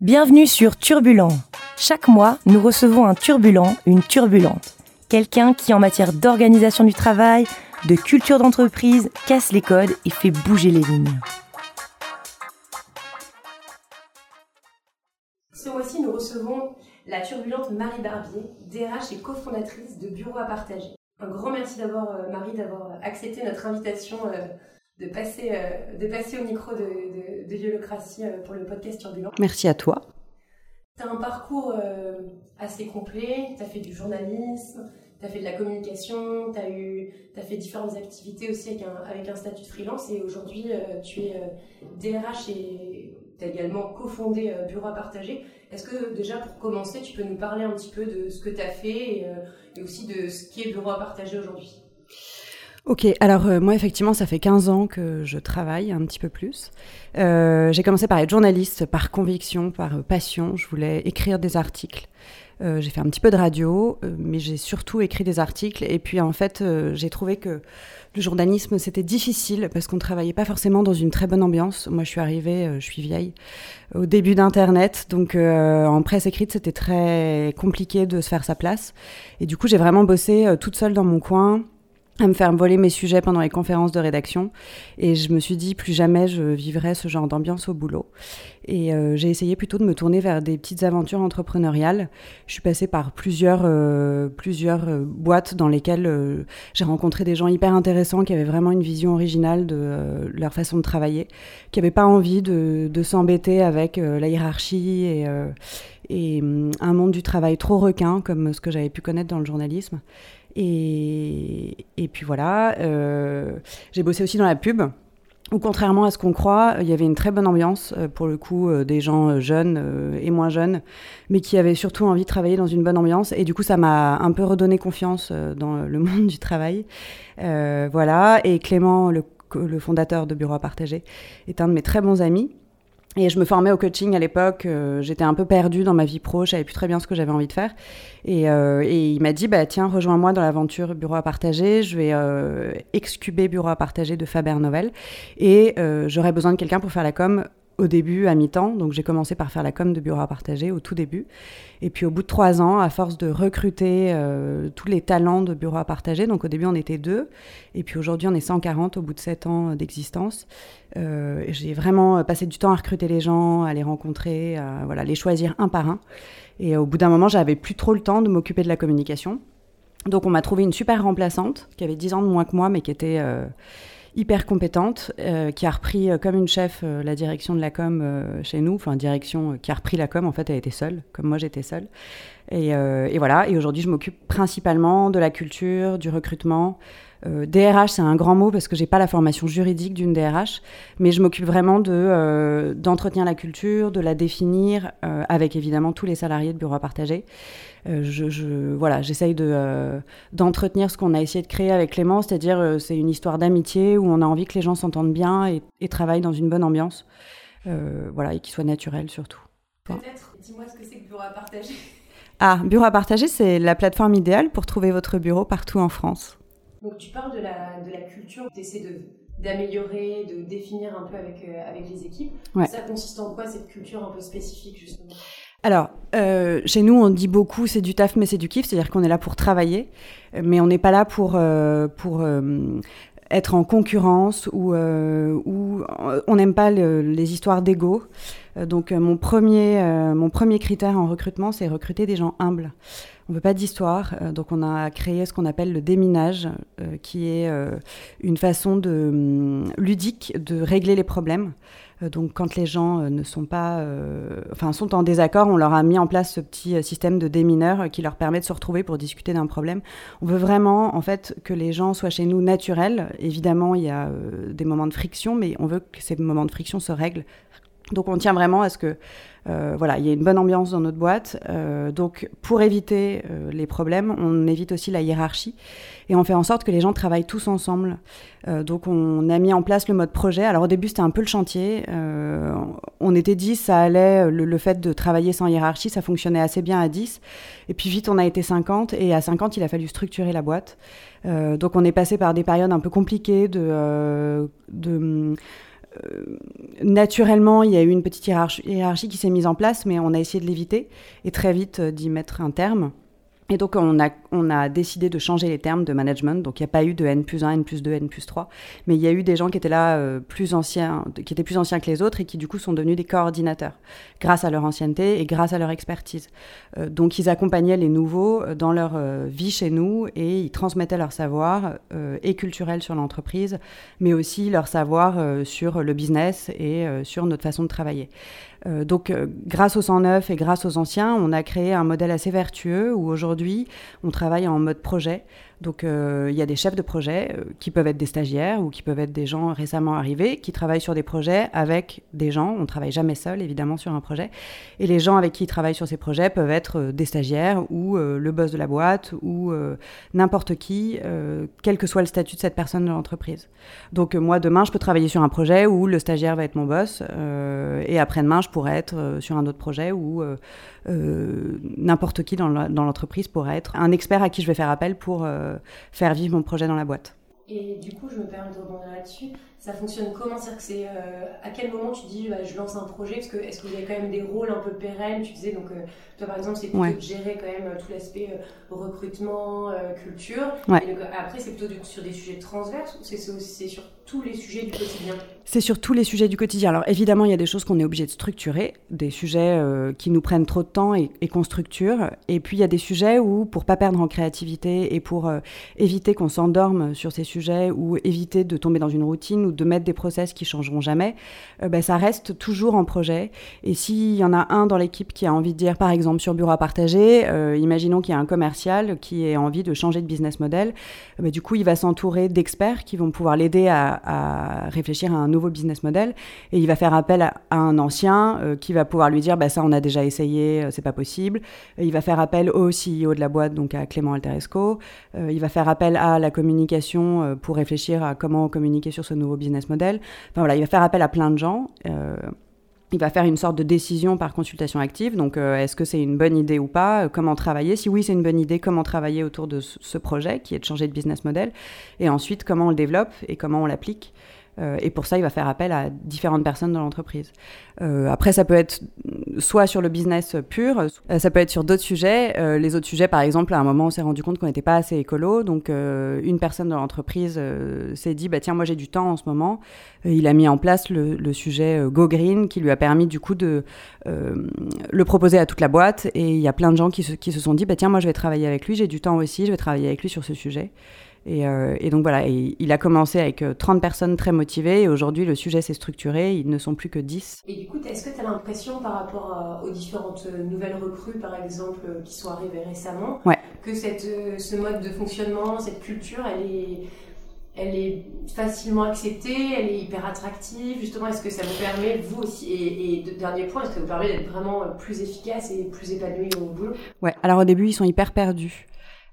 Bienvenue sur Turbulent. Chaque mois, nous recevons un turbulent, une turbulente. Quelqu'un qui, en matière d'organisation du travail, de culture d'entreprise, casse les codes et fait bouger les lignes. Ce mois-ci, nous recevons la turbulente Marie Barbier, DRH et cofondatrice de Bureau à partager. Un grand merci euh, Marie, d'avoir accepté notre invitation euh, de passer, euh, de passer au micro de, de, de Violocratie euh, pour le podcast Turbulent. Merci à toi. Tu as un parcours euh, assez complet, tu as fait du journalisme, tu as fait de la communication, tu as, eu, as fait différentes activités aussi avec un, avec un statut de freelance et aujourd'hui tu es DRH et tu as également cofondé Bureau à partager. Est-ce que déjà pour commencer tu peux nous parler un petit peu de ce que tu as fait et, et aussi de ce qui est Bureau à partager aujourd'hui? Ok, alors euh, moi effectivement ça fait 15 ans que je travaille un petit peu plus. Euh, j'ai commencé par être journaliste, par conviction, par euh, passion. Je voulais écrire des articles. Euh, j'ai fait un petit peu de radio, euh, mais j'ai surtout écrit des articles. Et puis en fait, euh, j'ai trouvé que le journalisme c'était difficile parce qu'on travaillait pas forcément dans une très bonne ambiance. Moi, je suis arrivée, je suis vieille, au début d'Internet, donc en presse écrite c'était très compliqué de se faire sa place. Et du coup, j'ai vraiment bossé toute seule dans mon coin à me faire voler mes sujets pendant les conférences de rédaction. Et je me suis dit, plus jamais je vivrai ce genre d'ambiance au boulot. Et euh, j'ai essayé plutôt de me tourner vers des petites aventures entrepreneuriales. Je suis passée par plusieurs, euh, plusieurs euh, boîtes dans lesquelles euh, j'ai rencontré des gens hyper intéressants qui avaient vraiment une vision originale de euh, leur façon de travailler, qui n'avaient pas envie de, de s'embêter avec la hiérarchie et, et hum, un monde du travail trop requin, comme ce que j'avais pu connaître dans le journalisme. Et, puis voilà, euh, j'ai bossé aussi dans la pub. Où contrairement à ce qu'on croit, il y avait une très bonne ambiance, euh, pour le coup, euh, des gens jeunes et moins jeunes, mais qui avaient surtout envie de travailler dans une bonne ambiance. Et du coup, ça m'a un peu redonné confiance dans le monde du travail. Voilà. Et Clément, le, le fondateur de Bureau à partager, est un de mes très bons amis. Et je me formais au coaching à l'époque. euh, J'étais un peu perdue dans ma vie pro. Je savais plus très bien ce que j'avais envie de faire. Et, euh, et il m'a dit, bah tiens, rejoins-moi dans l'aventure Bureau à partager. Je vais euh, excuber Bureau à partager de Faber Novel. Et euh, j'aurais besoin de quelqu'un pour faire la com au début, à mi-temps. Donc j'ai commencé par faire la com de Bureau à partager au tout début. Et puis au bout de trois ans, à force de recruter euh, tous les talents de Bureau à partager, donc au début on était deux. Et puis aujourd'hui on est 140 au bout de sept ans d'existence. Euh, j'ai vraiment passé du temps à recruter les gens, à les rencontrer, à voilà, les choisir un par un. Et au bout d'un moment, j'avais plus trop le temps de m'occuper de la communication. Donc on m'a trouvé une super remplaçante qui avait 10 ans de moins que moi, mais qui était euh, hyper compétente, euh, qui a repris euh, comme une chef euh, la direction de la com chez nous, enfin direction qui a repris la com. En fait, elle était seule, comme moi j'étais seule. Et, voilà. Et aujourd'hui, je m'occupe principalement de la culture, du recrutement. DRH, c'est un grand mot parce que j'ai pas la formation juridique d'une DRH, mais je m'occupe vraiment de d'entretenir la culture, de la définir, avec évidemment tous les salariés de bureau à partager. Euh, je, je- voilà, j'essaye de euh, d'entretenir ce qu'on a essayé de créer avec Clément, c'est-à-dire euh, c'est une histoire d'amitié où on a envie que les gens s'entendent bien et, et travaillent dans une bonne ambiance, voilà, et qu'ils soient naturels surtout. Peut-être, dis-moi ce que c'est que Bureau à partager. Ah, bureau à partager, c'est la plateforme idéale pour trouver votre bureau partout en France. Donc tu parles de la, de la culture, tu essaies de d'améliorer, de définir un peu avec, euh, avec les équipes. Ouais. Ça consiste en quoi cette culture un peu spécifique justement? Alors, euh, chez nous, on dit beaucoup c'est du taf, mais c'est du kiff, c'est-à-dire qu'on est là pour travailler, mais on n'est pas là pour, euh, pour euh, être en concurrence ou, ou on n'aime pas le- les histoires d'ego. Donc, mon premier, mon premier critère en recrutement, c'est recruter des gens humbles. On veut pas d'histoire, euh, donc on a créé ce qu'on appelle le déminage, euh, qui est euh, une façon de, hum, ludique de régler les problèmes. Donc, quand les gens ne sont pas, enfin, sont en désaccord, on leur a mis en place ce petit système de démineur qui leur permet de se retrouver pour discuter d'un problème. On veut vraiment, en fait, que les gens soient chez nous naturels. Évidemment, il y a des moments de friction, mais on veut que ces moments de friction se règlent. Donc, on tient vraiment à ce que, euh, voilà, il y ait une bonne ambiance dans notre boîte. Euh, donc, pour éviter euh, les problèmes, on évite aussi la hiérarchie et on fait en sorte que les gens travaillent tous ensemble. Euh, donc on a mis en place le mode projet. Alors au début c'était un peu le chantier. Euh, on était 10, ça allait, le, le fait de travailler sans hiérarchie, ça fonctionnait assez bien à 10. Et puis vite on a été 50 et à 50 il a fallu structurer la boîte. Donc on est passé par des périodes un peu compliquées de... de naturellement, il y a eu une petite hiérarchie, qui s'est mise en place, mais on a essayé de l'éviter et très vite d'y mettre un terme. Et donc, on a, on a décidé de changer les termes de management. Donc, il n'y a pas eu de N plus 1, N plus 2, N plus 3. Mais il y a eu des gens qui étaient là, euh, plus anciens, qui étaient plus anciens que les autres et qui, du coup, sont devenus des coordinateurs grâce à leur ancienneté et grâce à leur expertise. Euh, donc, ils accompagnaient les nouveaux euh, dans leur vie chez nous et ils transmettaient leur savoir et culturel sur l'entreprise, mais aussi leur savoir sur le business et sur notre façon de travailler. Euh, donc, euh, grâce aux 109 et grâce aux anciens, on a créé un modèle assez vertueux où aujourd'hui, on travaille en mode projet. Donc euh, il y a des chefs de projet euh, qui peuvent être des stagiaires ou qui peuvent être des gens récemment arrivés qui travaillent sur des projets avec des gens. On ne travaille jamais seul évidemment sur un projet. Et les gens avec qui ils travaillent sur ces projets peuvent être euh, des stagiaires ou le boss de la boîte ou n'importe qui, quel que soit le statut de cette personne de l'entreprise. Donc moi demain je peux travailler sur un projet où le stagiaire va être mon boss et après-demain je pourrais être sur un autre projet où n'importe qui dans l'entreprise pourrait être un expert à qui je vais faire appel pour euh, faire vivre mon projet dans la boîte. Et du coup, je me permets de rebondir là-dessus. Ça fonctionne comment? C'est-à-dire que c'est euh, à quel moment tu dis bah, je lance un projet? Parce que est-ce que vous avez quand même des rôles un peu pérennes? Tu disais donc euh, toi par exemple c'est plutôt de gérer quand même tout l'aspect recrutement, culture. après c'est plutôt sur des sujets transverses ou c'est sur les sujets du quotidien C'est sur tous les sujets du quotidien. Alors évidemment, il y a des choses qu'on est obligé de structurer, des sujets euh, qui nous prennent trop de temps et, qu'on structure. Et puis il y a des sujets où, pour pas perdre en créativité et pour euh, éviter qu'on s'endorme sur ces sujets ou éviter de tomber dans une routine ou de mettre des process qui changeront jamais, euh, ben, ça reste toujours en projet. Et s'il y en a un dans l'équipe qui a envie de dire, par exemple, sur bureau à partager, imaginons qu'il y a un commercial qui a envie de changer de business model, ben, du coup, il va s'entourer d'experts qui vont pouvoir l'aider à à, réfléchir à un nouveau business model et il va faire appel à, un ancien euh, qui va pouvoir lui dire bah, ça on a déjà essayé, euh, c'est pas possible. il va faire appel au CEO de la boîte, donc à Clément Alteresco. Euh, il va faire appel à la communication pour réfléchir à comment communiquer sur ce nouveau business model. Enfin voilà, il va faire appel à plein de gens il va faire une sorte de décision par consultation active. Donc, euh, est-ce que c'est une bonne idée ou pas? Euh, Comment travailler? Si oui, c'est une bonne idée, comment travailler autour de ce projet qui est de changer de business model? Et ensuite, comment on le développe et comment on l'applique? Et pour ça, il va faire appel à différentes personnes dans l'entreprise. Euh, après, ça peut être soit sur le business pur, euh, ça peut être sur d'autres sujets. les autres sujets, par exemple, à un moment, on s'est rendu compte qu'on n'était pas assez écolo. Donc, une personne dans l'entreprise s'est dit, bah, tiens, moi j'ai du temps en ce moment. il a mis en place le, sujet Go Green qui lui a permis du coup de le proposer à toute la boîte. Et il y a plein de gens qui se, qui se sont dit, bah, tiens, moi je vais travailler avec lui, j'ai du temps aussi, je vais travailler avec lui sur ce sujet. Euh, et, donc voilà, il a commencé avec 30 euh, personnes très motivées et aujourd'hui le sujet s'est structuré, ils ne sont plus que 10. Et du coup, est-ce que tu as l'impression par rapport aux différentes euh, nouvelles recrues par exemple qui sont arrivées récemment, que cette, ce mode de fonctionnement, cette culture, elle est, elle est facilement acceptée, elle est hyper attractive? Justement, est-ce que ça vous permet, vous aussi, et, et dernier point, est-ce que ça vous permet d'être vraiment plus efficace et plus épanoui au boulot? Ouais, alors au début, ils sont hyper perdus.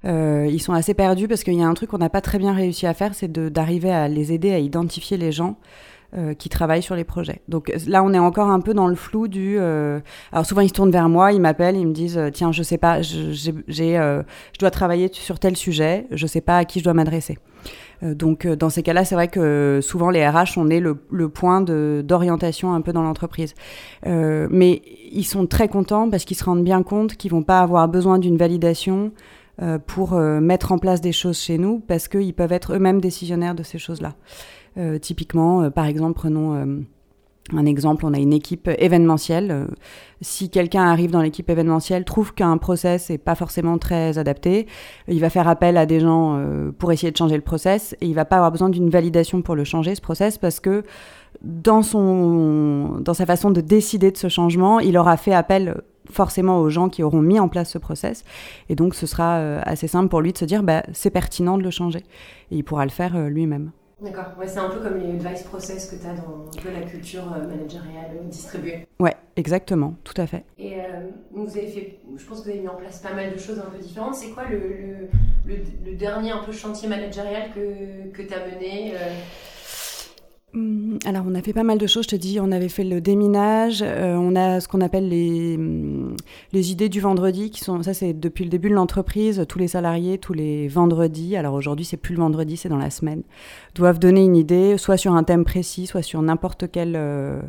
Euh, ils sont assez perdus parce qu'il y a un truc qu'on n'a pas très bien réussi à faire, c'est d'arriver à les aider à identifier les gens. Euh, qui travaillent sur les projets. Donc là, on est encore un peu dans le flou du. Euh... Alors souvent, ils se tournent vers moi, ils m'appellent, ils me disent tiens, je sais pas, j'ai, euh, je dois travailler sur tel sujet, je sais pas à qui je dois m'adresser. Euh, donc dans ces cas-là, c'est vrai que souvent les RH on est le, le point d'orientation un peu dans l'entreprise. mais ils sont très contents parce qu'ils se rendent bien compte qu'ils vont pas avoir besoin d'une validation euh, pour euh, mettre en place des choses chez nous parce qu'ils peuvent être eux-mêmes décisionnaires de ces choses-là. Euh, typiquement, par exemple, prenons un exemple, on a une équipe événementielle. si quelqu'un arrive dans l'équipe événementielle, trouve qu'un process n'est pas forcément très adapté, il va faire appel à des gens pour essayer de changer le process et il va pas avoir besoin d'une validation pour le changer, ce process, parce que dans, son, dans sa façon de décider de ce changement, il aura fait appel forcément aux gens qui auront mis en place ce process. Et donc, ce sera euh, assez simple pour lui de se dire, bah, c'est pertinent de le changer. Et il pourra le faire euh, lui-même. D'accord, ouais, c'est un peu comme les advice process que tu as dans la culture euh, managériale distribuée. Ouais, exactement, tout à fait. Et vous avez fait, je pense que vous avez mis en place pas mal de choses un peu différentes. C'est quoi le, le, le, dernier un peu chantier managérial que, que tu as mené alors, on a fait pas mal de choses, je te dis. On avait fait le déminage, euh, on a ce qu'on appelle les, hum, les idées du vendredi, qui sont, ça c'est depuis le début de l'entreprise, tous les salariés, tous les vendredis, alors aujourd'hui c'est plus le vendredi, c'est dans la semaine, doivent donner une idée, soit sur un thème précis, soit sur n'importe quel... Euh,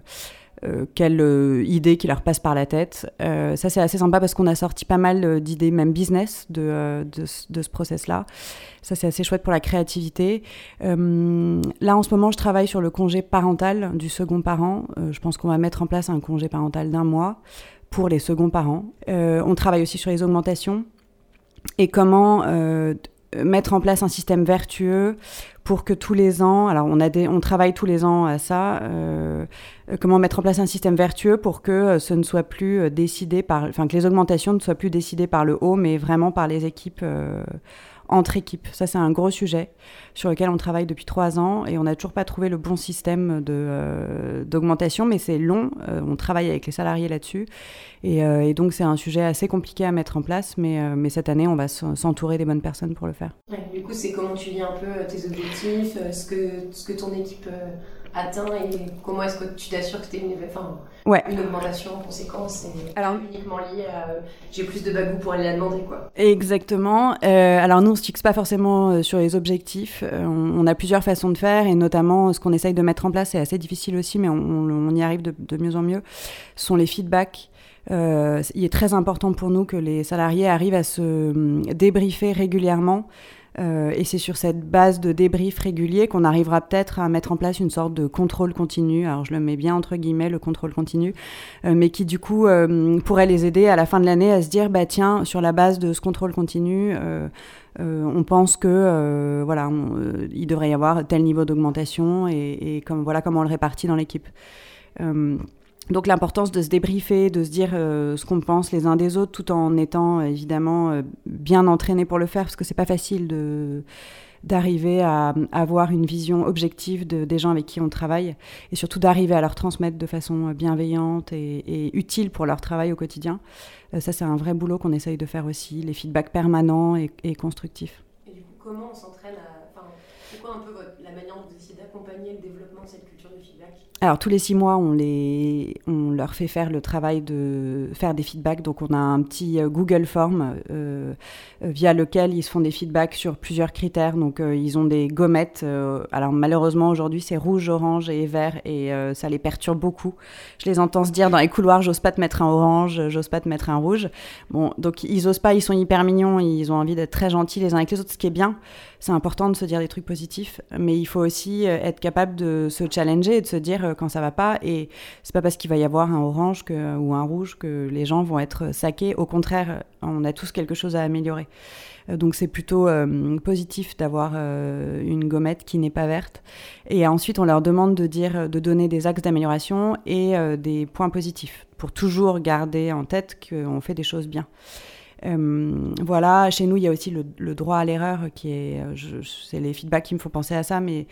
euh, quelle euh, idée qui leur passe par la tête. Euh, ça, c'est assez sympa parce qu'on a sorti pas mal d'idées, même business, de, de, ce process-là. Ça, c'est assez chouette pour la créativité. là, en ce moment, je travaille sur le congé parental du second parent. je pense qu'on va mettre en place un congé parental d'un mois pour les seconds parents. on travaille aussi sur les augmentations et comment mettre en place un système vertueux pour que tous les ans, alors on, a des, on travaille tous les ans à ça, euh, comment mettre en place un système vertueux pour que euh, ce ne soit plus euh, décidé par, enfin que les augmentations ne soient plus décidées par le haut, mais vraiment par les équipes entre équipes. Ça, c'est un gros sujet sur lequel on travaille depuis trois ans et on n'a toujours pas trouvé le bon système de, d'augmentation, mais c'est long. on travaille avec les salariés là-dessus. Et, et donc, c'est un sujet assez compliqué à mettre en place, mais, mais cette année, on va s'entourer des bonnes personnes pour le faire. du coup, c'est comment tu lis un peu tes objectifs, ce que, ce que ton équipe atteint et comment est-ce que tu t'assures que tu une, enfin, une augmentation en conséquence et alors, uniquement liée à j'ai plus de bagou pour aller la demander quoi. Exactement. Euh, alors nous on se fixe pas forcément euh, sur les objectifs. Euh, on, a plusieurs façons de faire et notamment ce qu'on essaye de mettre en place c'est assez difficile aussi mais on, y arrive de, de, mieux en mieux. Sont les feedbacks. il est très important pour nous que les salariés arrivent à se hum, débriefer régulièrement euh, et c'est sur cette base de débrief régulier qu'on arrivera peut-être à mettre en place une sorte de contrôle continu. Alors je le mets bien entre guillemets, le contrôle continu, euh, mais qui du coup euh, pourrait les aider à la fin de l'année à se dire, bah tiens, sur la base de ce contrôle continu, on pense que voilà, il devrait y avoir tel niveau d'augmentation et, et, comme voilà comment on le répartit dans l'équipe. Donc l'importance de se débriefer, de se dire euh, ce qu'on pense les uns des autres, tout en étant évidemment euh, bien entraîné pour le faire, parce que c'est pas facile de d'arriver à, avoir une vision objective de, des gens avec qui on travaille, et surtout d'arriver à leur transmettre de façon bienveillante et, utile pour leur travail au quotidien. Euh, ça, c'est un vrai boulot qu'on essaye de faire aussi, les feedbacks permanents et, constructifs. Et du coup, comment on s'entraîne. Enfin, c'est quoi un peu la manière dont vous essayez d'accompagner le développement de cette culture? Alors tous les six mois, on, les, on leur fait faire le travail de faire des feedbacks. Donc on a un petit euh, Google Form euh, via lequel ils se font des feedbacks sur plusieurs critères. Donc euh, ils ont des gommettes. alors malheureusement aujourd'hui c'est rouge, orange et vert et ça les perturbe beaucoup. Je les entends se dire dans les couloirs, j'ose pas te mettre un orange, j'ose pas te mettre un rouge. Bon, donc ils osent pas, ils sont hyper mignons, ils ont envie d'être très gentils les uns avec les autres, ce qui est bien. C'est important de se dire des trucs positifs, mais il faut aussi être capable de se challenger et de se dire quand ça va pas. Et c'est pas parce qu'il va y avoir un orange que, ou un rouge que les gens vont être saqués. Au contraire, on a tous quelque chose à améliorer. Euh, donc c'est plutôt euh, positif d'avoir euh, une gommette qui n'est pas verte. Et ensuite, on leur demande de dire, de donner des axes d'amélioration et des points positifs pour toujours garder en tête qu'on fait des choses bien. voilà, chez nous, il y a aussi le, droit à l'erreur qui est, c'est les feedbacks qui me font penser à ça, mais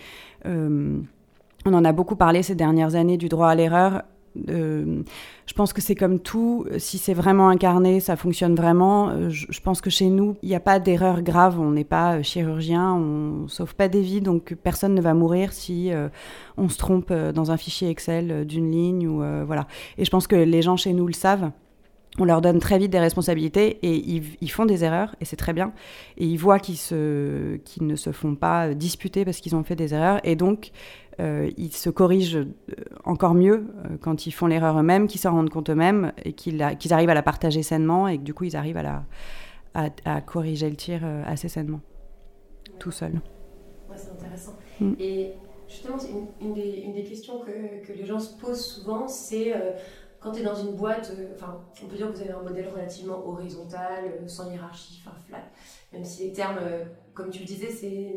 on en a beaucoup parlé ces dernières années du droit à l'erreur. Euh, je pense que c'est comme tout, si c'est vraiment incarné, ça fonctionne vraiment. Euh, je, pense que chez nous, il n'y a pas d'erreur grave, on n'est pas euh, chirurgien, on sauve pas des vies, donc personne ne va mourir si on se trompe dans un fichier Excel d'une ligne ou voilà. Et je pense que les gens chez nous le savent on leur donne très vite des responsabilités et ils, font des erreurs et c'est très bien. Et ils voient qu'ils, ne se font pas disputer parce qu'ils ont fait des erreurs et donc euh, ils se corrigent euh, encore mieux euh, quand ils font l'erreur eux-mêmes, qu'ils s'en rendent compte eux-mêmes et qu'ils, arrivent à la partager sainement et que du coup ils arrivent à, la, à, corriger le tir assez sainement, tout seul. Ouais, c'est intéressant. Mm. Et justement, une, des, questions que, les gens se posent souvent, c'est quand tu es dans une boîte, enfin, on peut dire que vous avez un modèle relativement horizontal, sans hiérarchie, enfin flat, même si les termes, comme tu le disais, c'est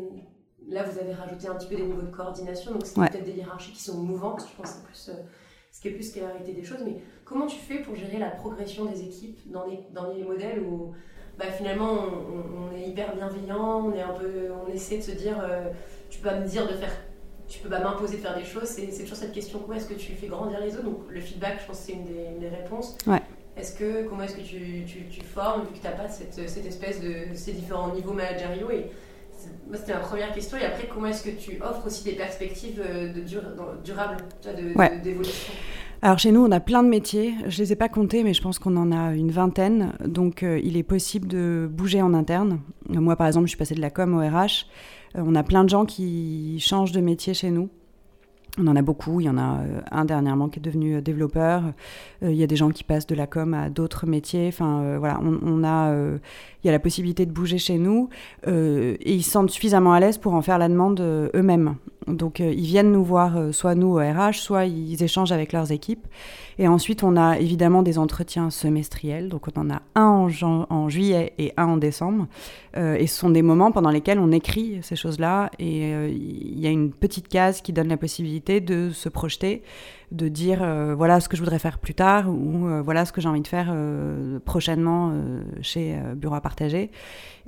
là, vous avez rajouté un petit peu des niveaux de coordination, donc c'est peut-être des hiérarchies qui sont mouvantes, je pense que c'est plus, euh, ce qui est plus la réalité des choses. Mais comment tu fais pour gérer la progression des équipes dans les, dans les modèles où bah, finalement on, est hyper bienveillant, on, est un peu, on essaie de se dire euh, tu peux pas me dire de faire, tu peux pas m'imposer de faire des choses, c'est, toujours cette question comment est-ce que tu fais grandir les autres? Donc le feedback, je pense c'est une des, réponses. Est-ce que, comment est-ce que tu, tu, tu, formes, vu que tu n'as pas cette, cette espèce de ces différents niveaux managériaux et c'était ma première question. Et après, comment est-ce que tu offres aussi des perspectives de durables d'évolution? Alors chez nous, on a plein de métiers. Je les ai pas comptés, mais je pense qu'on en a une vingtaine. Donc il est possible de bouger en interne. Moi, par exemple, je suis passée de la com au RH. On a plein de gens qui changent de métier chez nous. On en a beaucoup. Il y en a euh, un dernièrement qui est devenu euh, développeur. Euh, il y a des gens qui passent de la com à d'autres métiers. Voilà, on, a, il y a la possibilité de bouger chez nous et ils se sentent suffisamment à l'aise pour en faire la demande eux-mêmes. Donc, ils viennent nous voir, soit nous au RH, soit ils échangent avec leurs équipes. Et ensuite, on a évidemment des entretiens semestriels. Donc, on en a un en, juillet et un en décembre. Euh, et ce sont des moments pendant lesquels on écrit ces choses-là. Et euh, il y a une petite case qui donne la possibilité de se projeter, de dire euh, voilà ce que je voudrais faire plus tard ou voilà ce que j'ai envie de faire prochainement chez Bureau à partager.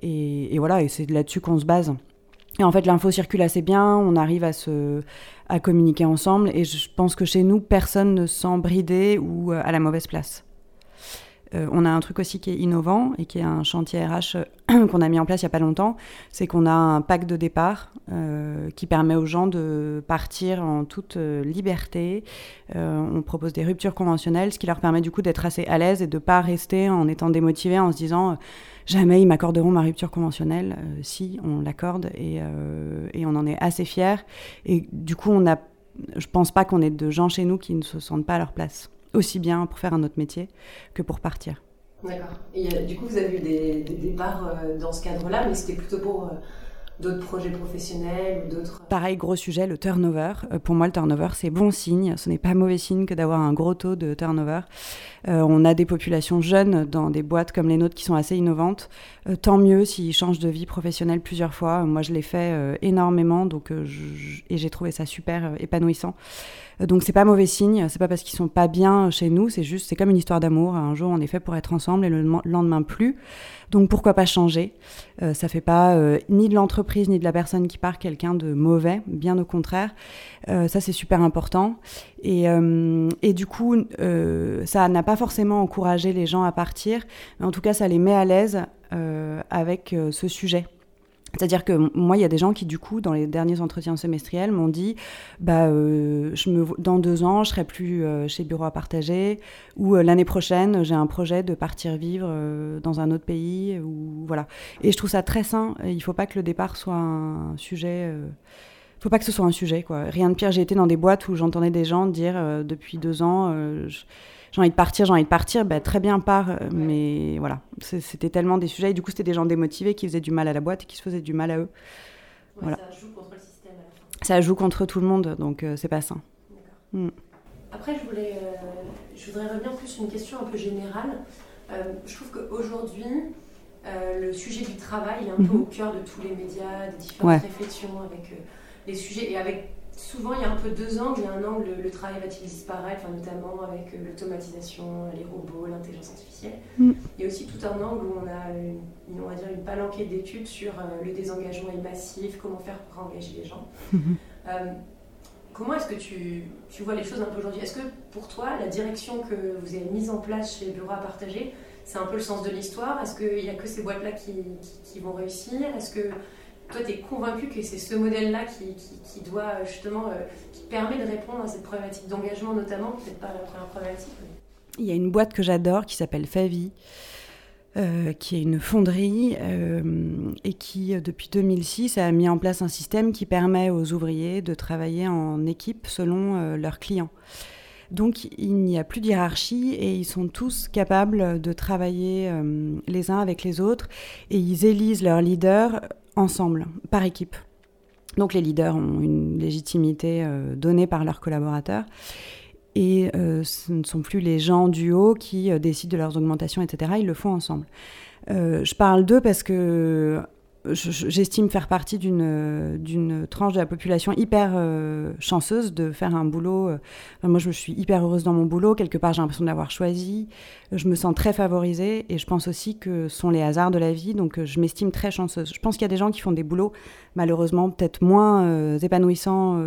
Et, et voilà, et c'est là-dessus qu'on se base. Et en fait, l'info circule assez bien, on arrive à communiquer ensemble, et je pense que chez nous, personne ne sent bridé ou euh, à la mauvaise place. Euh, on a un truc aussi qui est innovant et qui est un chantier RH euh, qu'on a mis en place il n'y a pas longtemps, c'est qu'on a un pack de départ qui permet aux gens de partir en toute liberté. on propose des ruptures conventionnelles, ce qui leur permet du coup d'être assez à l'aise et de ne pas rester en étant démotivé en se disant jamais ils m'accorderont ma rupture conventionnelle. Euh, si, on l'accorde euh, et, on en est assez fiers. Et du coup, on a, je pense pas qu'on ait de gens chez nous qui ne se sentent pas à leur place, aussi bien pour faire un autre métier que pour partir. D'accord. Et du coup, vous avez eu des, départs euh, dans ce cadre-là, mais c'était plutôt pour d'autres projets professionnels ou d'autres Pareil, gros sujet, le turnover. Euh, pour moi, le turnover, c'est bon signe. Ce n'est pas mauvais signe que d'avoir un gros taux de turnover. Euh, on a des populations jeunes dans des boîtes comme les nôtres qui sont assez innovantes. Euh, tant mieux s'ils changent de vie professionnelle plusieurs fois. Moi, je l'ai fait énormément donc, et j'ai trouvé ça super épanouissant. Donc c'est pas mauvais signe, c'est pas parce qu'ils sont pas bien chez nous, c'est juste, c'est comme une histoire d'amour. Un jour on est fait pour être ensemble et le lendemain plus. Donc pourquoi pas changer? Euh, Ça fait pas euh, ni de l'entreprise ni de la personne qui part quelqu'un de mauvais, bien au contraire. Euh, ça c'est super important. Et, et du coup, ça n'a pas forcément encouragé les gens à partir, mais en tout cas ça les met à l'aise avec ce sujet. C'est-à-dire que moi, il y a des gens qui, du coup, dans les derniers entretiens semestriels, m'ont dit bah, euh, je me, dans deux ans, je serai plus euh, chez Bureau à partager, ou euh, l'année prochaine, j'ai un projet de partir vivre dans un autre pays. Ou, voilà. Et je trouve ça très sain. Il ne faut pas que le départ soit un sujet. Il faut pas que ce soit un sujet. Quoi. Rien de pire. J'ai été dans des boîtes où j'entendais des gens dire depuis deux ans. Je, j'ai envie de partir, j'ai envie de partir, bah, très bien, part. Euh, mais voilà, c'était tellement des sujets. Et du coup, c'était des gens démotivés qui faisaient du mal à la boîte et qui se faisaient du mal à eux. voilà. Ça joue contre le système à la fin. Ça joue contre tout le monde, donc euh, c'est pas sain. Mm. Après, je, voulais, euh, je voudrais revenir plus sur une question un peu générale. je trouve qu'aujourd'hui, le sujet du travail est un peu mhm. au cœur de tous les médias, des différentes réflexions avec les sujets et avec souvent il y a un peu deux angles. Il y a un angle, le travail va-t-il disparaître, notamment avec euh, l'automatisation, les robots, l'intelligence artificielle. Mm. Il y a aussi tout un angle où on a une, on va dire une palanquée d'études sur euh, le désengagement est massif, comment faire pour engager les gens. Euh, comment est-ce que tu, tu, vois les choses un peu aujourd'hui? Est-ce que pour toi, la direction que vous avez mise en place chez Bureau à partager, c'est un peu le sens de l'histoire? Est-ce qu'il n'y a que ces boîtes-là qui, qui, qui, vont réussir? Est-ce que toi, tu es convaincu que c'est ce modèle-là qui, qui, doit justement, euh, qui permet de répondre à cette problématique d'engagement notamment, peut-être pas la première problématique. Il y a une boîte que j'adore qui s'appelle Favi. Euh, qui est une fonderie euh, et qui, depuis 2006, a mis en place un système qui permet aux ouvriers de travailler en équipe selon leurs clients. Donc il n'y a plus de hiérarchie et ils sont tous capables de travailler les uns avec les autres et ils élisent leurs leaders ensemble, par équipe. Donc les leaders ont une légitimité euh, donnée par leurs collaborateurs. Et euh, ce ne sont plus les gens du haut qui euh, décident de leurs augmentations, etc. Ils le font ensemble. je parle d'eux parce que j'estime faire partie d'une tranche de la population hyper euh, chanceuse de faire un boulot. Euh, moi, je suis hyper heureuse dans mon boulot. Quelque part, j'ai l'impression de l'avoir choisi. Je me sens très favorisée et je pense aussi que ce sont les hasards de la vie. Donc, euh, je m'estime très chanceuse. Je pense qu'il y a des gens qui font des boulots, malheureusement, peut-être moins épanouissants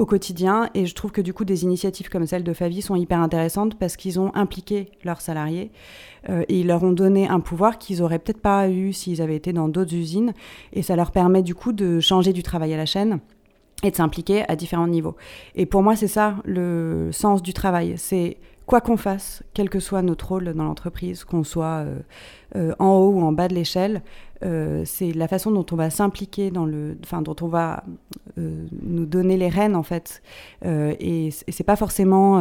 au quotidien. Et je trouve que du coup, des initiatives comme celle de Favi sont hyper intéressantes parce qu'ils ont impliqué leurs salariés euh, et ils leur ont donné un pouvoir qu'ils auraient peut-être pas eu s'ils avaient été dans d'autres usines. Et ça leur permet du coup de changer du travail à la chaîne et de s'impliquer à différents niveaux. Et pour moi, c'est ça le sens du travail. C'est quoi qu'on fasse, quel que soit notre rôle dans l'entreprise, qu'on soit euh, euh, en haut ou en bas de l'échelle, euh, c'est la façon dont on va s'impliquer dans le, enfin dont on va euh, nous donner les rênes en fait. Et, c'est pas forcément,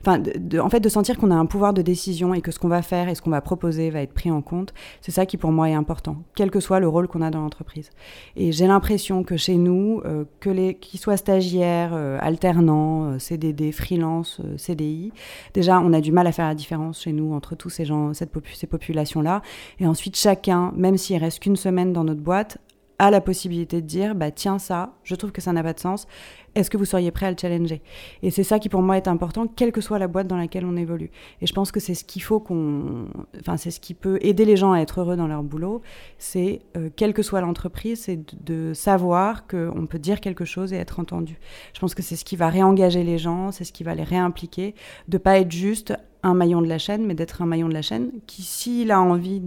enfin, en fait, de sentir qu'on a un pouvoir de décision et que ce qu'on va faire et ce qu'on va proposer va être pris en compte. C'est ça qui pour moi est important, quel que soit le rôle qu'on a dans l'entreprise. Et j'ai l'impression que chez nous, que les, qu'ils soient stagiaires, alternants, CDD, freelance, CDI, déjà on a du mal à faire la différence chez nous entre tous ces gens, ces populations là. Et ensuite chacun, même si reste qu'une semaine dans notre boîte, a la possibilité de dire bah tiens ça, je trouve que ça n'a pas de sens. Est-ce que vous seriez prêt à le challenger? Et c'est ça qui pour moi est important, quelle que soit la boîte dans laquelle on évolue. Et je pense que c'est ce qu'il faut qu'on, enfin c'est ce qui peut aider les gens à être heureux dans leur boulot. C'est euh, quelle que soit l'entreprise, c'est de, savoir qu'on peut dire quelque chose et être entendu. Je pense que c'est ce qui va réengager les gens, c'est ce qui va les réimpliquer, de pas être juste un maillon de la chaîne, mais d'être un maillon de la chaîne qui, s'il a envie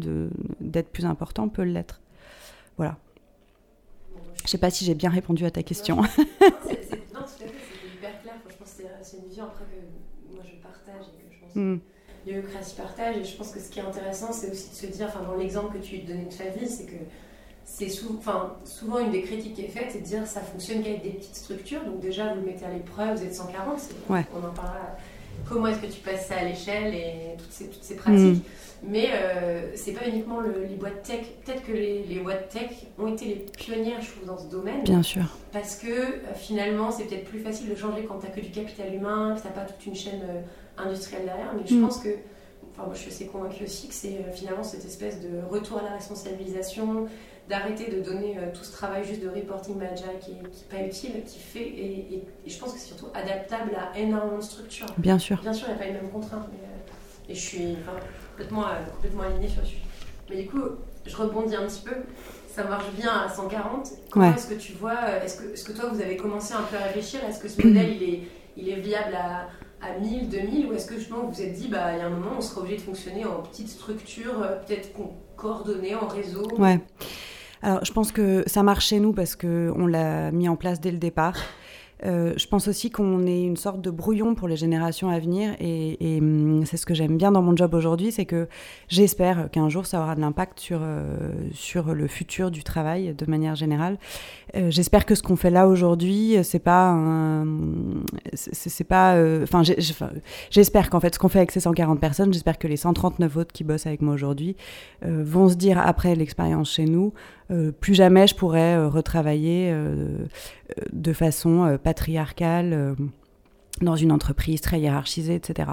d'être plus important, peut l'être. Voilà. Je ne sais pas si j'ai bien répondu à ta question. Non, c'est, non tout à fait, c'est hyper clair. je pense que c'est, une vision après que moi je partage et que je pense mm. Créatif partage. Et je pense que ce qui est intéressant, c'est aussi de se dire, enfin, dans l'exemple que tu donnais de Favi, c'est que c'est enfin, souvent une des critiques qui est faite, c'est de dire ça fonctionne qu'avec des petites structures. Donc déjà, vous le mettez à l'épreuve, vous êtes 140, ouais. on en parlera comment est-ce que tu passes ça à l'échelle et toutes ces, toutes ces pratiques. Mm. Mais euh, c'est pas uniquement les boîtes tech. Peut-être que les, les, boîtes tech ont été les pionnières, je trouve, dans ce domaine. Bien sûr. Parce que euh, finalement, c'est peut-être plus facile de changer quand tu que du capital humain, que tu pas toute une chaîne euh, industrielle derrière. Mais je mm. pense que, enfin, moi je suis assez convaincue aussi que c'est euh, finalement cette espèce de retour à la responsabilisation, d'arrêter de donner euh, tout ce travail juste de reporting manager qui n'est pas utile, qui fait, et, je pense que c'est surtout adaptable à énormément de structures. Bien sûr. Bien sûr, il n'y a pas les mêmes contraintes, mais, euh, et je suis complètement, euh, complètement alignée sur le sujet. Mais du coup, je rebondis un petit peu. Ça marche bien à 140. Comment est-ce que tu vois, est-ce que, est -ce que toi vous avez commencé un peu à réfléchir? Est-ce que ce modèle il est, il est viable à, à 1000, 2000 Ou est-ce que justement vous vous êtes dit, bah, il y a un moment, on sera obligé de fonctionner en petite structure, peut-être coordonnée, en réseau? Ouais. Alors, je pense que ça marche chez nous parce qu'on l'a mis en place dès le départ. Euh, je pense aussi qu'on est une sorte de brouillon pour les générations à venir et, hum, c'est ce que j'aime bien dans mon job aujourd'hui, c'est que j'espère qu'un jour ça aura de l'impact sur, euh, sur le futur du travail de manière générale. Euh, j'espère que ce qu'on fait là aujourd'hui, c'est pas c'est pas enfin j'espère qu'en fait ce qu'on fait avec ces 140 personnes, j'espère que les 139 autres qui bossent avec moi aujourd'hui vont se dire après l'expérience chez nous plus jamais je pourrais retravailler de façon patriarcale dans une entreprise très hiérarchisée, etc.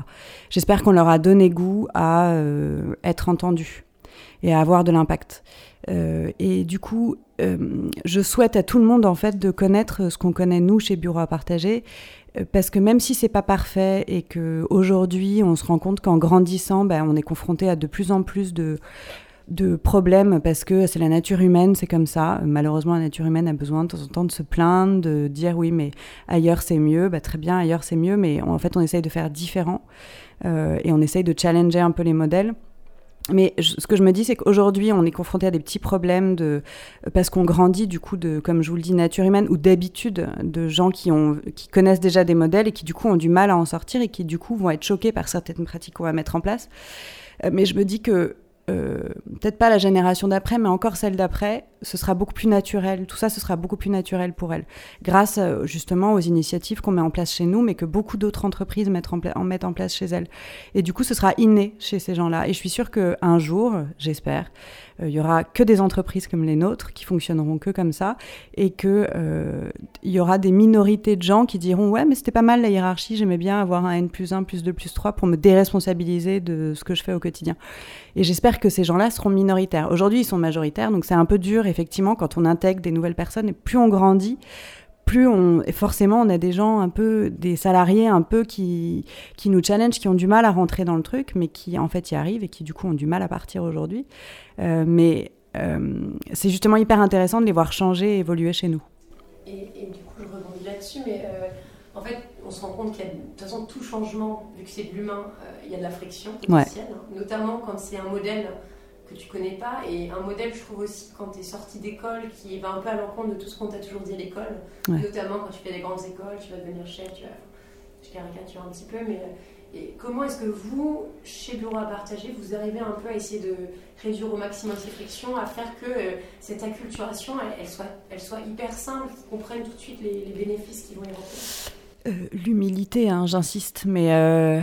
J'espère qu'on leur a donné goût à être entendus et à avoir de l'impact. et du coup, je souhaite à tout le monde en fait de connaître ce qu'on connaît nous chez Bureau à partager, parce que même si c'est pas parfait et que aujourd'hui on se rend compte qu'en grandissant, ben, on est confronté à de plus en plus de de problèmes parce que c'est la nature humaine, c'est comme ça. Malheureusement, la nature humaine a besoin de temps en temps de se plaindre, de dire oui, mais ailleurs c'est mieux. Bah, très bien, ailleurs c'est mieux, mais en fait, on essaye de faire différent euh, et on essaye de challenger un peu les modèles. Mais ce que je me dis, c'est qu'aujourd'hui, on est confronté à des petits problèmes de, parce qu'on grandit, du coup, de, comme je vous le dis, nature humaine ou d'habitude de gens qui, ont, qui connaissent déjà des modèles et qui, du coup, ont du mal à en sortir et qui, du coup, vont être choqués par certaines pratiques qu'on va mettre en place. Euh, mais je me dis que peut-être pas la génération d'après, mais encore celle d'après, ce sera beaucoup plus naturel. Tout ça, ce sera beaucoup plus naturel pour elle, grâce euh, justement aux initiatives qu'on met en place chez nous, mais que beaucoup d'autres entreprises mettent en, place chez elles. Et du coup, ce sera inné chez ces gens-là. Et je suis sûre qu'un jour, j'espère, euh, il y aura que des entreprises comme les nôtres qui fonctionneront que comme ça, et que il y aura des minorités de gens qui diront ouais, mais c'était pas mal la hiérarchie, j'aimais bien avoir un N plus 1, plus 2, plus 3 pour me déresponsabiliser de ce que je fais au quotidien. Et j'espère que ces gens-là seront minoritaires. Aujourd'hui, ils sont majoritaires, donc c'est un peu dur, effectivement, quand on intègre des nouvelles personnes. Et plus on grandit, plus on. Et forcément, on a des gens un peu. des salariés un peu qui, qui nous challenge, qui ont du mal à rentrer dans le truc, mais qui, en fait, y arrivent et qui, du coup, ont du mal à partir aujourd'hui. Euh, mais euh, c'est justement hyper intéressant de les voir changer et évoluer chez nous. Et, du coup, je rebondis là là-dessus, mais en fait, on se rend compte qu'il y a de toute façon tout changement, vu que c'est de l'humain, il y a de la friction potentielle, hein. notamment quand c'est un modèle que tu connais pas. Et un modèle, je trouve aussi, quand tu es sorti d'école, qui va un peu à l'encontre de tout ce qu'on t'a toujours dit à l'école, notamment quand tu fais des grandes écoles, tu vas devenir chef, tu vas. Je caricature un petit peu, mais. Et comment est-ce que vous, chez Bureau à partager, vous arrivez un peu à essayer de réduire au maximum ces frictions, à faire que euh, cette acculturation, elle, soit, elle soit hyper simple, qu'on comprenne tout de suite les, bénéfices qui vont y rentrer euh, L'humilité, hein, j'insiste, mais euh,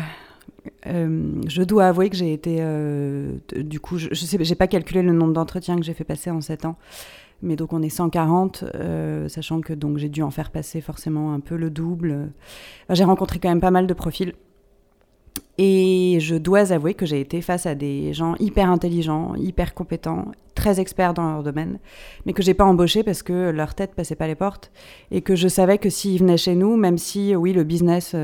euh, je dois avouer que j'ai été, euh, du coup, je, j'ai pas calculé le nombre d'entretiens que j'ai fait passer en 7 ans, mais donc on est 140, euh, sachant que donc j'ai dû en faire passer forcément un peu le double. j'ai rencontré quand même pas mal de profils. Et je dois avouer que j'ai été face à des gens hyper intelligents, hyper compétents, très experts dans leur domaine, mais que j'ai pas embauché parce que leur tête passait pas les portes et que je savais que s'ils venaient chez nous, même si oui le business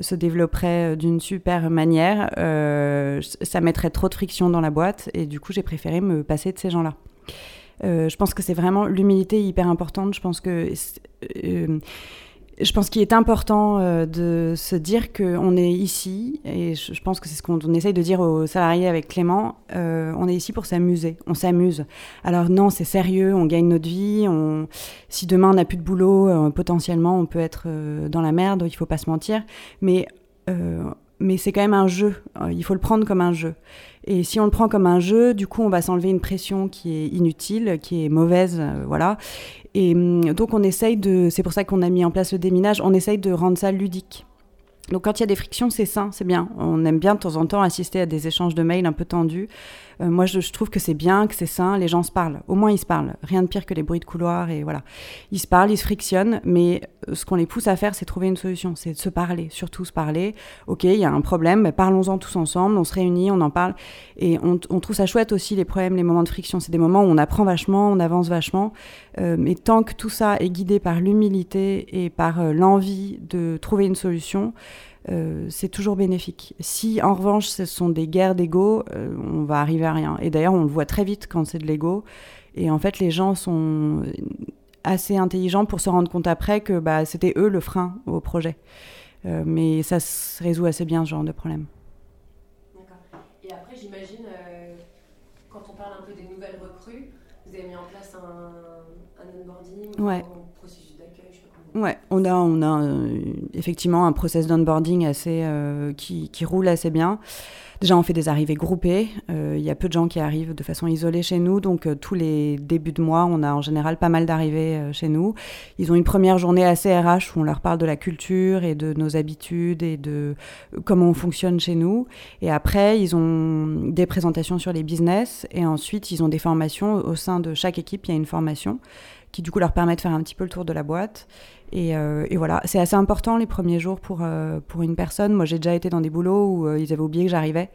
se développerait euh, d'une super manière, euh, ça mettrait trop de friction dans la boîte et du coup j'ai préféré me passer de ces gens-là. Euh, je pense que c'est vraiment l'humilité hyper importante. Je pense que je pense qu'il est important euh, de se dire qu'on est ici, et je, pense que c'est ce qu'on essaye de dire aux salariés avec Clément, euh, on est ici pour s'amuser, on s'amuse. Alors non, c'est sérieux, on gagne notre vie, si demain on n'a plus de boulot, euh, potentiellement on peut être dans la merde, il faut pas se mentir, mais mais c'est quand même un jeu. Il faut le prendre comme un jeu. Et si on le prend comme un jeu, du coup, on va s'enlever une pression qui est inutile, qui est mauvaise, voilà. Et hum, donc on essaye de, c'est pour ça qu'on a mis en place le déminage, on essaye de rendre ça ludique. Donc quand il y a des frictions, c'est sain, c'est bien. On aime bien de temps en temps assister à des échanges de mails un peu tendus. Euh, moi, je, trouve que c'est bien, que c'est sain, les gens se parlent. Au moins, ils se parlent. Rien de pire que les bruits de couloir et voilà. Ils se parlent, ils se frictionnent, mais euh, ce qu'on les pousse à faire, c'est trouver une solution, c'est de se parler, surtout se parler. Ok, il y a un problème, parlons-en tous ensemble, on se réunit, on en parle. Et on, trouve ça chouette aussi, les problèmes, les moments de friction. C'est des moments où on apprend vachement, on avance vachement. Euh, mais tant que tout ça est guidé par l'humilité et par l'envie de trouver une solution, euh, c'est toujours bénéfique. Si en revanche ce sont des guerres d'ego, euh, on va arriver à rien. Et d'ailleurs, on le voit très vite quand c'est de l'ego. Et en fait, les gens sont assez intelligents pour se rendre compte après que bah, c'était eux le frein au projet. Euh, mais ça se résout assez bien ce genre de problème. D'accord. Et après, j'imagine, quand on parle un peu des nouvelles recrues, vous avez mis en place un, un onboarding, ouais. Ouais, on a, on a euh, effectivement un process d'onboarding assez euh, qui, qui, roule assez bien. Déjà, on fait des arrivées groupées. Euh, il y a peu de gens qui arrivent de façon isolée chez nous, donc tous les débuts de mois, on a en général pas mal d'arrivées chez nous. Ils ont une première journée assez RH où on leur parle de la culture et de nos habitudes et de comment on fonctionne chez nous. Et après, ils ont des présentations sur les business et ensuite ils ont des formations au sein de chaque équipe. Il y a une formation qui du coup leur permet de faire un petit peu le tour de la boîte. Euh, et, voilà, c'est assez important les premiers jours pour, euh, pour une personne. Moi, j'ai déjà été dans des boulots où euh, ils avaient oublié que j'arrivais.